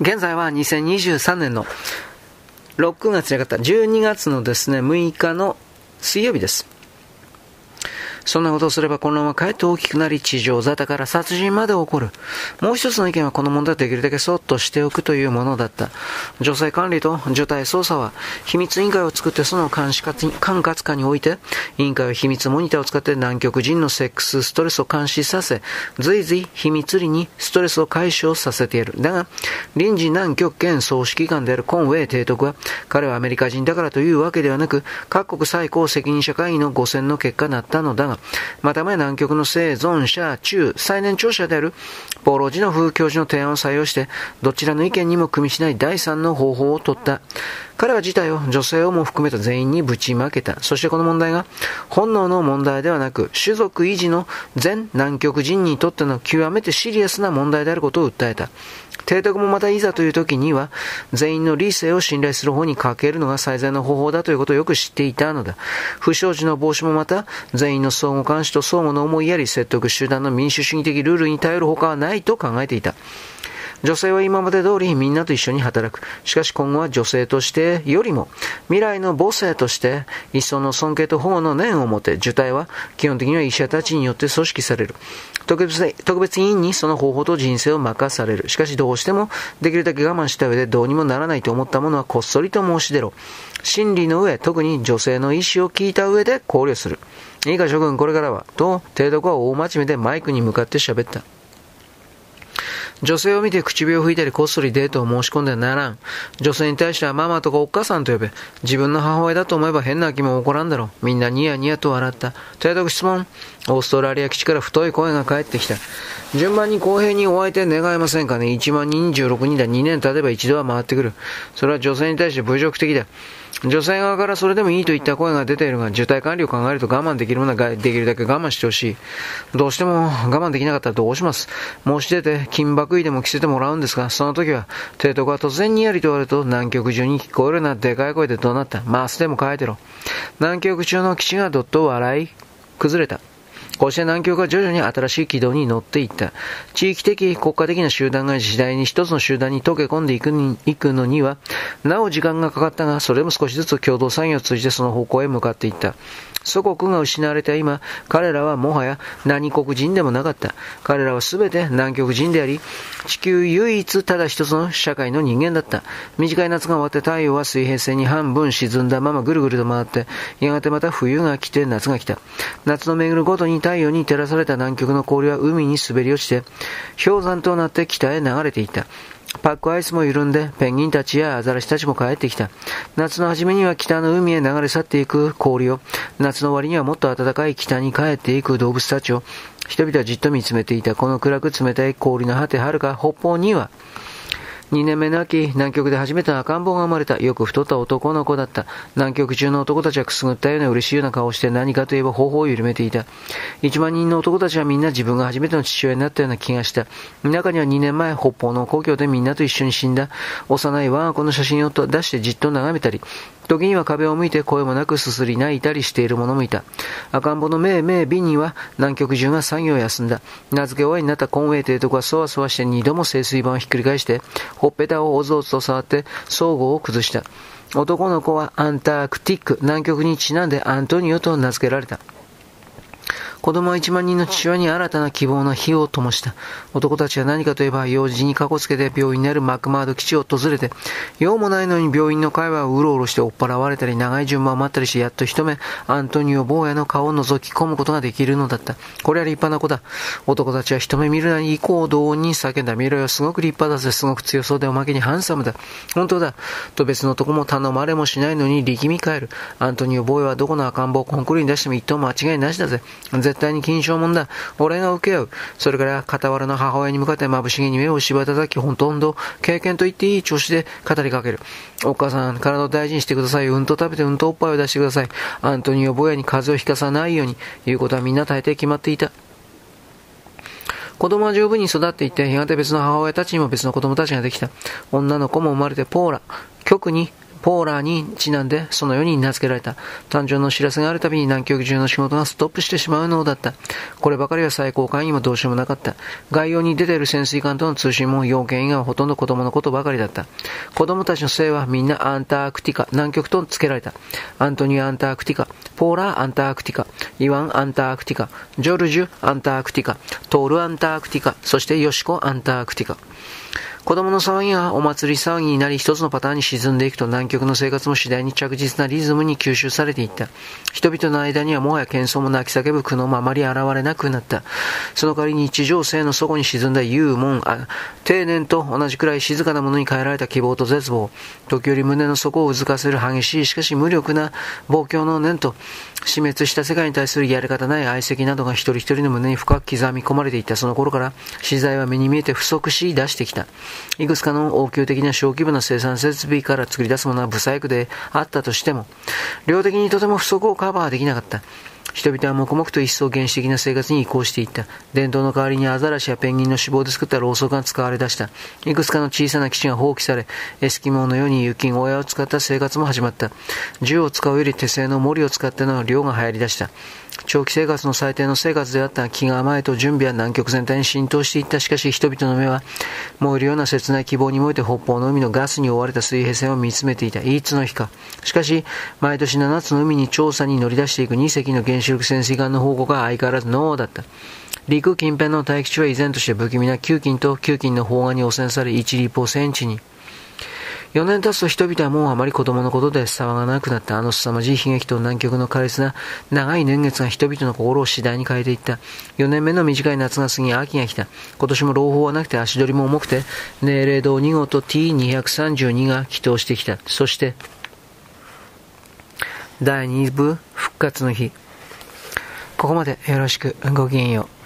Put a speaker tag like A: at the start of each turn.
A: 現在は2023年の6月じゃなかった12月のですね、6日の水曜日です。そんなことをすればこのままかえって大きくなり、地上沙汰から殺人まで起こる。もう一つの意見はこの問題をできるだけそっとしておくというものだった。女性管理と除隊捜査は、秘密委員会を作ってその監視管轄下において、委員会は秘密モニターを使って南極人のセックス、ストレスを監視させ、随時秘密裏にストレスを解消させている。だが、臨時南極圏総指揮官であるコンウェイ提督は、彼はアメリカ人だからというわけではなく、各国最高責任者会議の5選の結果だったのだが、また前南極の生存者中最年長者であるポーロ・ジノフ教授の提案を採用して、どちらの意見にも組みしない第三の方法を取った。彼は事態を女性をも含めた全員にぶちまけた。そしてこの問題が本能の問題ではなく、種族維持の全南極人にとっての極めてシリアスな問題であることを訴えた。提督もまたいざという時には、全員の理性を信頼する方にかけるのが最善の方法だということをよく知っていたのだ。不祥事の防止もまた、全員の相互監視と相互の思いやり説得集団の民主主義的ルールに頼るほかはないと考えていた。女性は今まで通りみんなと一緒に働く。しかし今後は女性としてよりも未来の母性として一層の尊敬と保護の念を持て受胎は基本的には医者たちによって組織される。特別特別委員にその方法と人生を任される。しかしどうしてもできるだけ我慢した上でどうにもならないと思ったものはこっそりと申し出ろ。真理の上、特に女性の意思を聞いた上で考慮する。いいか諸君これからは、と、提督は大真面目でマイクに向かって喋った。女性を見て唇を拭いたりこっそりデートを申し込んではならん。女性に対してはママとかおっ母さんと呼べ。自分の母親だと思えば変な気も起こらんだろう。みんなニヤニヤと笑った。とやとく質問。オーストラリア基地から太い声が返ってきた。順番に公平にお相手願えませんかね ?1 万26人だ。2年経てば一度は回ってくる。それは女性に対して侮辱的だ。女性側からそれでもいいといった声が出ているが、受胎管理を考えると我慢できるものはできるだけ我慢してほしい。どうしても我慢できなかったらどうします申し出て金箔医でも着せてもらうんですが、その時は、提督が突然にやりと言われると南極中に聞こえるなでかい声で怒鳴った。マスでも書いてろ。南極中の基地がどっと笑い、崩れた。こうして南極は徐々に新しい軌道に乗っていった。地域的、国家的な集団が次第に一つの集団に溶け込んでいくのには、なお時間がかかったが、それも少しずつ共同作業を通じてその方向へ向かっていった。祖国が失われた今、彼らはもはや何国人でもなかった。彼らは全て南極人であり、地球唯一ただ一つの社会の人間だった。短い夏が終わって太陽は水平線に半分沈んだままぐるぐると回って、やがてまた冬が来て夏が来た。夏の巡るごとに太陽に照らされた南極の氷は海に滑り落ちて、氷山となって北へ流れていった。パックアイスも緩んで、ペンギンたちやアザラシたちも帰ってきた。夏の初めには北の海へ流れ去っていく氷を、夏の終わりにはもっと暖かい北に帰っていく動物たちを、人々はじっと見つめていた。この暗く冷たい氷の果てはるか北方には、2年目の秋、南極で初めて赤ん坊が生まれた。よく太った男の子だった。南極中の男たちはくすぐったような嬉しいような顔をして何かといえば頬を緩めていた。1万人の男たちはみんな自分が初めての父親になったような気がした。中には2年前、北方の故郷でみんなと一緒に死んだ幼い我が子の写真を出してじっと眺めたり、時には壁を向いて声もなくすすり泣いたりしている者もいた。赤ん坊の命命美には南極中が作業を休んだ。名付け終わりになったコンウェイ提督はそわそわして二度も清水板をひっくり返して、ほっぺたをおぞおぞと触って相互を崩した。男の子はアンタークティック、南極にちなんでアントニオと名付けられた。子供は1万人の父親に新たな希望の火を灯した。男たちは何かといえば、用事にかこつけて病院にあるマクマード基地を訪れて、用もないのに病院の会話をうろうろして追っ払われたり、長い順番を待ったりして、やっと一目、アントニオ坊やの顔を覗き込むことができるのだった。これは立派な子だ。男たちは一目見るなり、以降同音に叫んだ。見ろよ、すごく立派だぜ、すごく強そうでおまけにハンサムだ。本当だ。と別のとこも頼まれもしないのに力み返る。アントニオ坊やはどこの赤ん坊をコンクリに出しても一等間違いなしだぜ。絶対に金賞もんだ。俺が請け負う。それから傍らの母親に向かって眩しげに目をしばたたき、ほとんど経験と言っていい調子で語りかける。お母さん、体を大事にしてください。うんと食べてうんとおっぱいを出してください。アントニオ坊やに風邪をひかさないように、言うことはみんな大抵決まっていた。子供は十分に育っていて、やがて別の母親たちにも別の子供たちができた。女の子も生まれてポーラ。極にポーラーにちなんでそのように名付けられた。誕生の知らせがあるたびに南極中の仕事がストップしてしまうのだった。こればかりは最高会議もどうしようもなかった。外洋に出ている潜水艦との通信も用件以外はほとんど子供のことばかりだった。子供たちの姓はみんなアンタークティカ、南極と付けられた。アントニオ・アンタークティカ、ポーラー・アンタークティカ、イワン・アンタークティカ、ジョルジュ・アンタークティカ、トール・アンタークティカ、そしてヨシコ・アンタークティカ。子供の騒ぎがお祭り騒ぎになり一つのパターンに沈んでいくと南極の生活も次第に着実なリズムに吸収されていった。人々の間にはもはや喧騒も泣き叫ぶ苦悩もあまり現れなくなった。その代わりに日常性の底に沈んだ幽門、定年と同じくらい静かなものに変えられた希望と絶望、時折胸の底をうずかせる激しいしかし無力な望郷の念と、死滅した世界に対するやり方ない愛席などが一人一人の胸に深く刻み込まれていったその頃から資材は目に見えて不足し出してきた。いくつかの応急的な小規模な生産設備から作り出すものは不細工であったとしても、量的にとても不足をカバーできなかった。人々は黙々と一層原始的な生活に移行していった。伝統の代わりにアザラシやペンギンの脂肪で作ったろうそくが使われ出した。いくつかの小さな基地が放棄され、エスキモーのように雪小屋を使った生活も始まった。銃を使うより手製の森を使っての漁が流行り出した。長期生活の最低の生活であった気が甘えと準備は南極全体に浸透していった。しかし人々の目は燃えるような切ない希望に燃えて北方の海のガスに覆われた水平線を見つめていた。いつの日か。しかし、毎年7つの海に調査に乗り出していく2隻の原子力潜水艦の報告は相変わらずノーだった。陸近辺の大気地は依然として不気味な球菌と球菌の砲丸に汚染され1立方センチに。4年経つと人々はもうあまり子供のことで騒がなくなったあの凄まじい悲劇と南極の苛烈な長い年月が人々の心を次第に変えていった。4年目の短い夏が過ぎ秋が来た。今年も朗報はなくて足取りも重くて、命令堂2号と T232 が祈祷してきた。そして、第2部復活の日。ここまでよろしくごきげんよう。